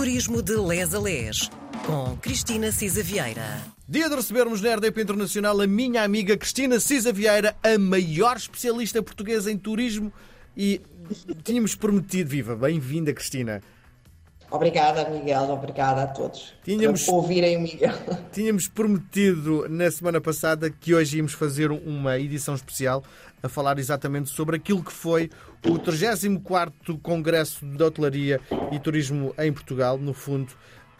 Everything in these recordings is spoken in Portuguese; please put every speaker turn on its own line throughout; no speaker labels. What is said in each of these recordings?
Turismo de Les a Les, com Cristina Cisa Vieira.
Dia de recebermos na RDP Internacional a minha amiga Cristina Cisa Vieira, a maior especialista portuguesa em turismo e tínhamos prometido, viva, bem-vinda Cristina.
Obrigada, Miguel. Obrigada a todos
Tínhamos-
por ouvirem o Miguel.
Tínhamos prometido na semana passada que hoje íamos fazer uma edição especial a falar exatamente sobre aquilo que foi o 34º Congresso de Hotelaria e Turismo em Portugal. No fundo,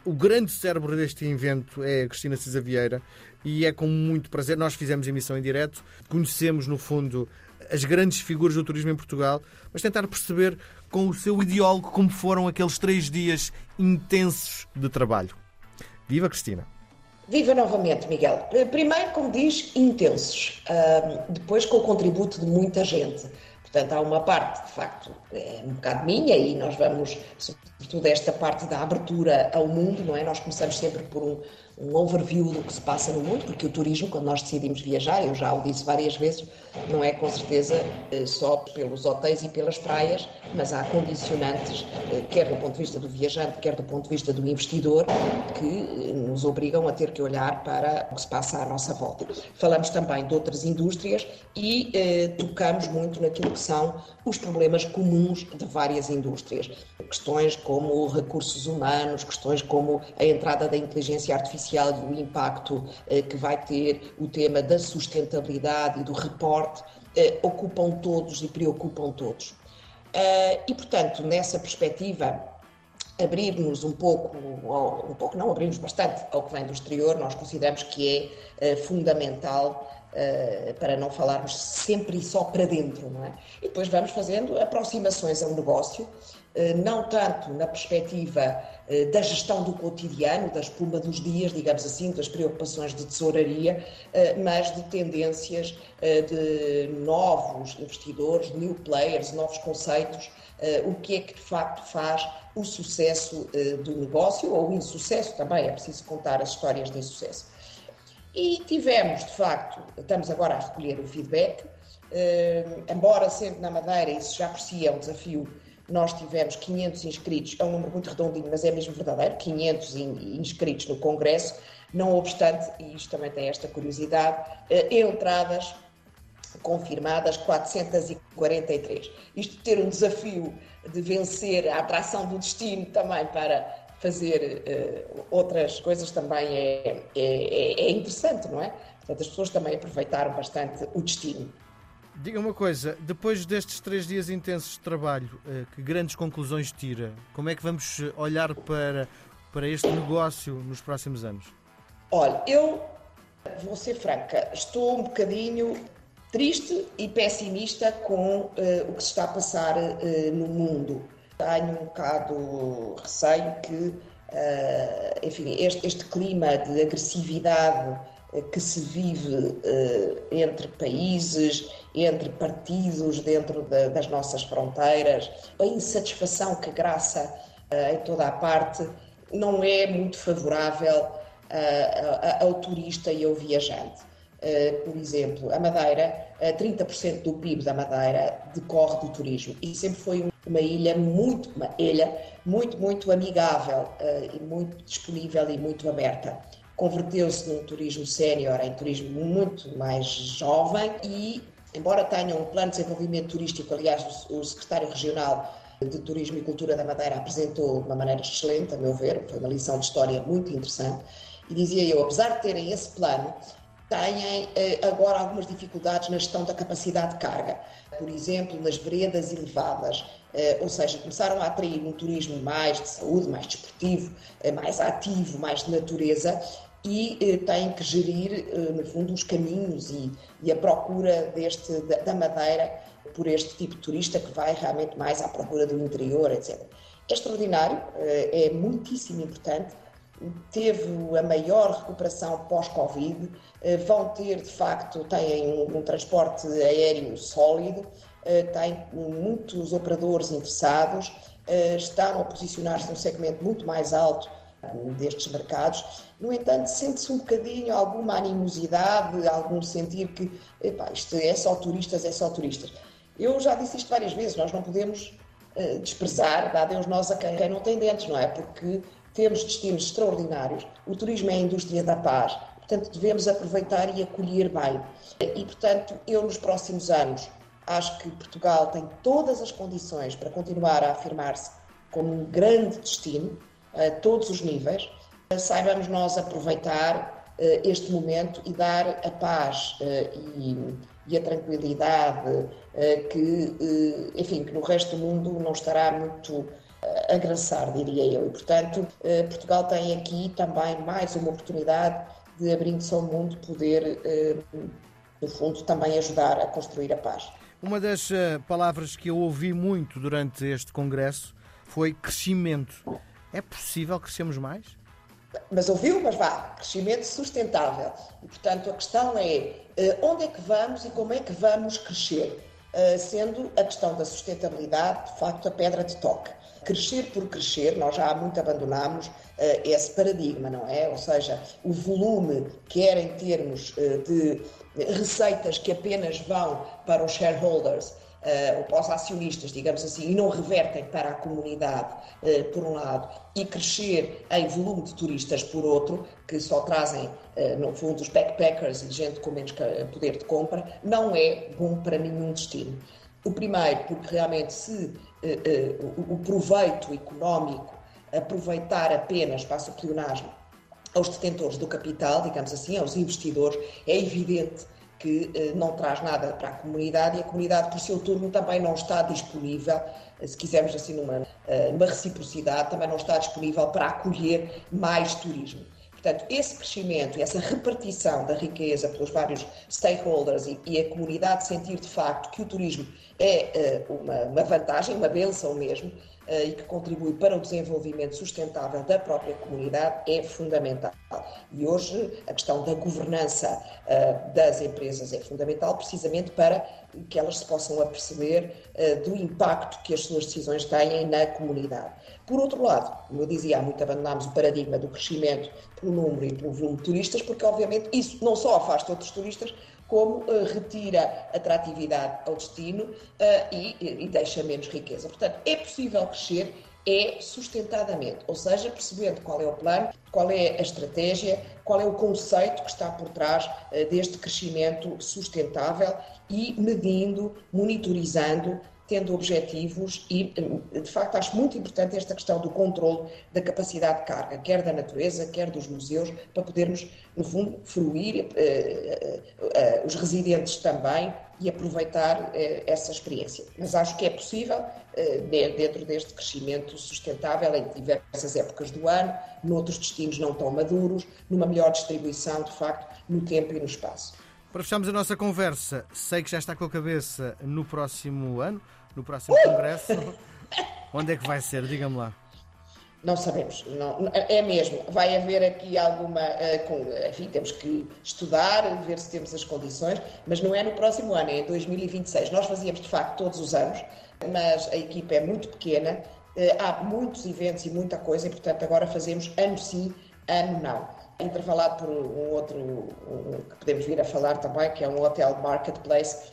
o grande cérebro deste evento é a Cristina Cisa Vieira e é com muito prazer. Nós fizemos emissão em direto, conhecemos no fundo as grandes figuras do turismo em Portugal, mas tentar perceber com o seu ideólogo como foram aqueles três dias intensos de trabalho. Viva Cristina!
Viva novamente, Miguel. Eh, Primeiro, como diz, intensos. Ahm, depois, com o contributo de muita gente. Portanto, há uma parte, de facto, é um bocado minha e nós vamos, sobretudo, esta parte da abertura ao mundo, não é? Nós começamos sempre por um, um overview do que se passa no mundo, porque o turismo, quando nós decidimos viajar, eu já o disse várias vezes, não é com certeza eh, só pelos hotéis e pelas praias, mas há condicionantes, eh, quer do ponto de vista do viajante, quer do ponto de vista do investidor, que eh, nos obrigam a ter que olhar para o que se passa à nossa volta. Falamos também de outras indústrias e eh, tocamos muito naquilo que são os problemas comuns de várias indústrias. Questões como recursos humanos, questões como a entrada da inteligência artificial e o impacto eh, que vai ter, o tema da sustentabilidade e do reporte, eh, ocupam todos e preocupam todos. Eh, e, portanto, nessa perspectiva, abrirmos um pouco, ou um pouco não, abrirmos bastante ao que vem do exterior, nós consideramos que é fundamental eh, para não falarmos sempre e só para dentro, não é? E depois vamos fazendo aproximações ao negócio, não tanto na perspectiva eh, da gestão do cotidiano, da espuma dos dias, digamos assim, das preocupações de tesouraria, eh, mas de tendências eh, de novos investidores, new players, novos conceitos, eh, o que é que de facto faz o sucesso eh, do negócio ou o insucesso também, é preciso contar as histórias de insucesso. E tivemos, de facto, estamos agora a recolher o feedback, eh, embora sendo na Madeira, isso já por si é um desafio, nós tivemos 500 inscritos, é um número muito redondinho, mas é mesmo verdadeiro, 500 in- inscritos no Congresso, não obstante, e isto também tem esta curiosidade, eh, entradas confirmadas 443. Isto ter um desafio de vencer a atração do destino também para fazer eh, outras coisas também é, é- é interessante, não é? Portanto, as pessoas também aproveitaram bastante o destino.
Diga uma coisa, depois destes três dias intensos de trabalho, eh, que grandes conclusões tira? Como é que vamos eh, olhar para, para este negócio nos próximos anos?
Olha, eu vou ser franca, estou um bocadinho triste e pessimista com eh, o que se está a passar eh, no mundo. Tenho um bocado receio que, eh, enfim, este, este clima de agressividade que se vive entre países, entre partidos dentro da- das nossas fronteiras, a insatisfação que graça eh, em toda a parte, não é muito favorável a- ao turista e ao viajante. Uh, por exemplo, a Madeira, uh, 30% do PIB da Madeira decorre do turismo e sempre foi um- uma ilha muito, uma ilha muito, muito amigável uh, e muito disponível e muito aberta. Converteu-se num turismo sénior em turismo muito mais jovem e, embora tenha um plano de desenvolvimento turístico, aliás, o, o secretário regional de Turismo e Cultura da Madeira apresentou de uma maneira excelente, a meu ver, foi uma lição de história muito interessante, e dizia eu, apesar de terem esse plano, têm eh, agora algumas dificuldades na gestão da capacidade de carga. Por exemplo, nas veredas elevadas, eh, ou seja, começaram a atrair um turismo mais de saúde, mais desportivo, eh, mais ativo, mais de natureza e eh, têm que gerir, eh, no fundo, os caminhos e, e a procura deste, da, da Madeira por este tipo de turista que vai realmente mais à procura do interior, etc. É extraordinário, eh, é muitíssimo importante teve a maior recuperação pós-Covid, eh, vão ter, de facto, têm um, um transporte aéreo sólido, eh, têm muitos operadores interessados, eh, estão a posicionar-se num segmento muito mais alto destes mercados. No entanto, sente-se um bocadinho alguma animosidade, algum sentir que epá, isto é só turistas, é só turistas. Eu já disse isto várias vezes, nós não podemos desprezar, dar Deus nós a quem, quem não tem dentes, não é? Porque temos destinos extraordinários, o turismo é a indústria da paz, portanto devemos aproveitar e acolher bem. E, portanto, eu nos próximos anos acho que Portugal tem todas as condições para continuar a afirmar-se como um grande destino, a todos os níveis. Saibamos nós aproveitar uh, este momento e dar a paz uh, e, a tranquilidade uh, que, enfim, que no resto do mundo não estará muito a graçar, diria eu. E, portanto, Portugal tem aqui também mais uma oportunidade de, abrindo-se ao mundo, poder, no fundo, também ajudar a construir a paz.
Uma das palavras que eu ouvi muito durante este congresso foi crescimento. É possível crescermos mais?
Mas ouviu, mas vá, crescimento sustentável. E, portanto, a questão é eh, onde é que vamos e como é que vamos crescer? Eh, sendo a questão da sustentabilidade, de facto, a pedra de toque. Crescer por crescer, nós já há muito abandonámos eh, esse paradigma, não é? Ou seja, o volume, quer em termos de receitas que apenas vão para os shareholders, uh, ou para os acionistas, digamos assim, e não revertem para a comunidade, uh, por um lado, e crescer em volume de turistas, por outro, que só trazem, uh, no fundo, os backpackers e gente com menos poder de compra, não é bom para nenhum destino. O primeiro, porque realmente se o proveito económico aproveitar apenas, passo o pleonasmo, aos detentores do capital, digamos assim, aos investidores, é evidente que eh, não traz nada para a comunidade e a comunidade, por seu turno, também não está disponível, eh, se quisermos assim, numa, eh, numa reciprocidade, também não está disponível para acolher mais turismo. Portanto, esse crescimento e essa repartição da riqueza pelos vários stakeholders e, e, a comunidade sentir de facto que o turismo é uh, uma, uma, vantagem, uma benção mesmo, e que contribui para o desenvolvimento sustentável da própria comunidade é fundamental. E hoje a questão da governança uh, das empresas é fundamental precisamente para que elas se possam aperceber do impacto que as suas decisões têm na comunidade. Por outro lado, como eu dizia, há muito abandonámos o paradigma do crescimento pelo número e pelo volume de turistas, porque obviamente isso não só afasta outros turistas, como uh, retira atratividade ao destino uh, e, e deixa menos riqueza. Portanto, é possível crescer é sustentadamente, ou seja, percebendo qual é o plano, qual é a estratégia, qual é o conceito que está por trás uh, deste crescimento sustentável e medindo, monitorizando tendo objetivos e, de facto, acho muito importante esta questão do controle da capacidade de carga, quer da natureza, quer dos museus, para podermos, no fundo, fruir eh, eh, os residentes também e aproveitar eh, essa experiência. Mas acho que é possível, dentro deste crescimento sustentável, em diversas épocas do ano, noutros destinos não tão maduros, numa melhor distribuição, de facto, no tempo e no espaço.
Para fecharmos a nossa conversa, sei que já está com a cabeça no próximo ano, no próximo congresso. Onde é que vai ser? Diga-me lá.
Não sabemos, não, é mesmo. Vai haver aqui alguma. Uh, enfim, temos que estudar, ver se temos as condições, mas não é no próximo ano, é em 2026. Nós fazíamos de facto todos os anos, mas a equipa é muito pequena, uh, há muitos eventos e muita coisa, e portanto agora fazemos ano sim, ano não intervalado por um outro um, que podemos vir a falar também, que é um hotel marketplace,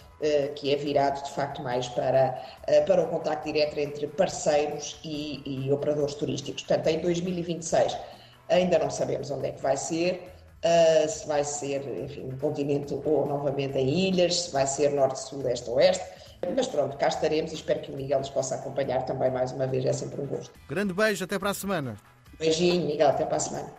que é virado de facto mais para, uh, para o contacto direto entre parceiros e, e, operadores turísticos. Portanto, em 2026 ainda não sabemos onde é que vai ser, uh, se vai ser, enfim, no continente ou novamente em ilhas, se vai ser norte, sul, este, oeste. Mas pronto, cá estaremos e espero que o Miguel nos possa acompanhar também mais uma vez. É sempre um gosto.
Grande beijo, até para a semana.
Beijinho, Miguel, até para a semana.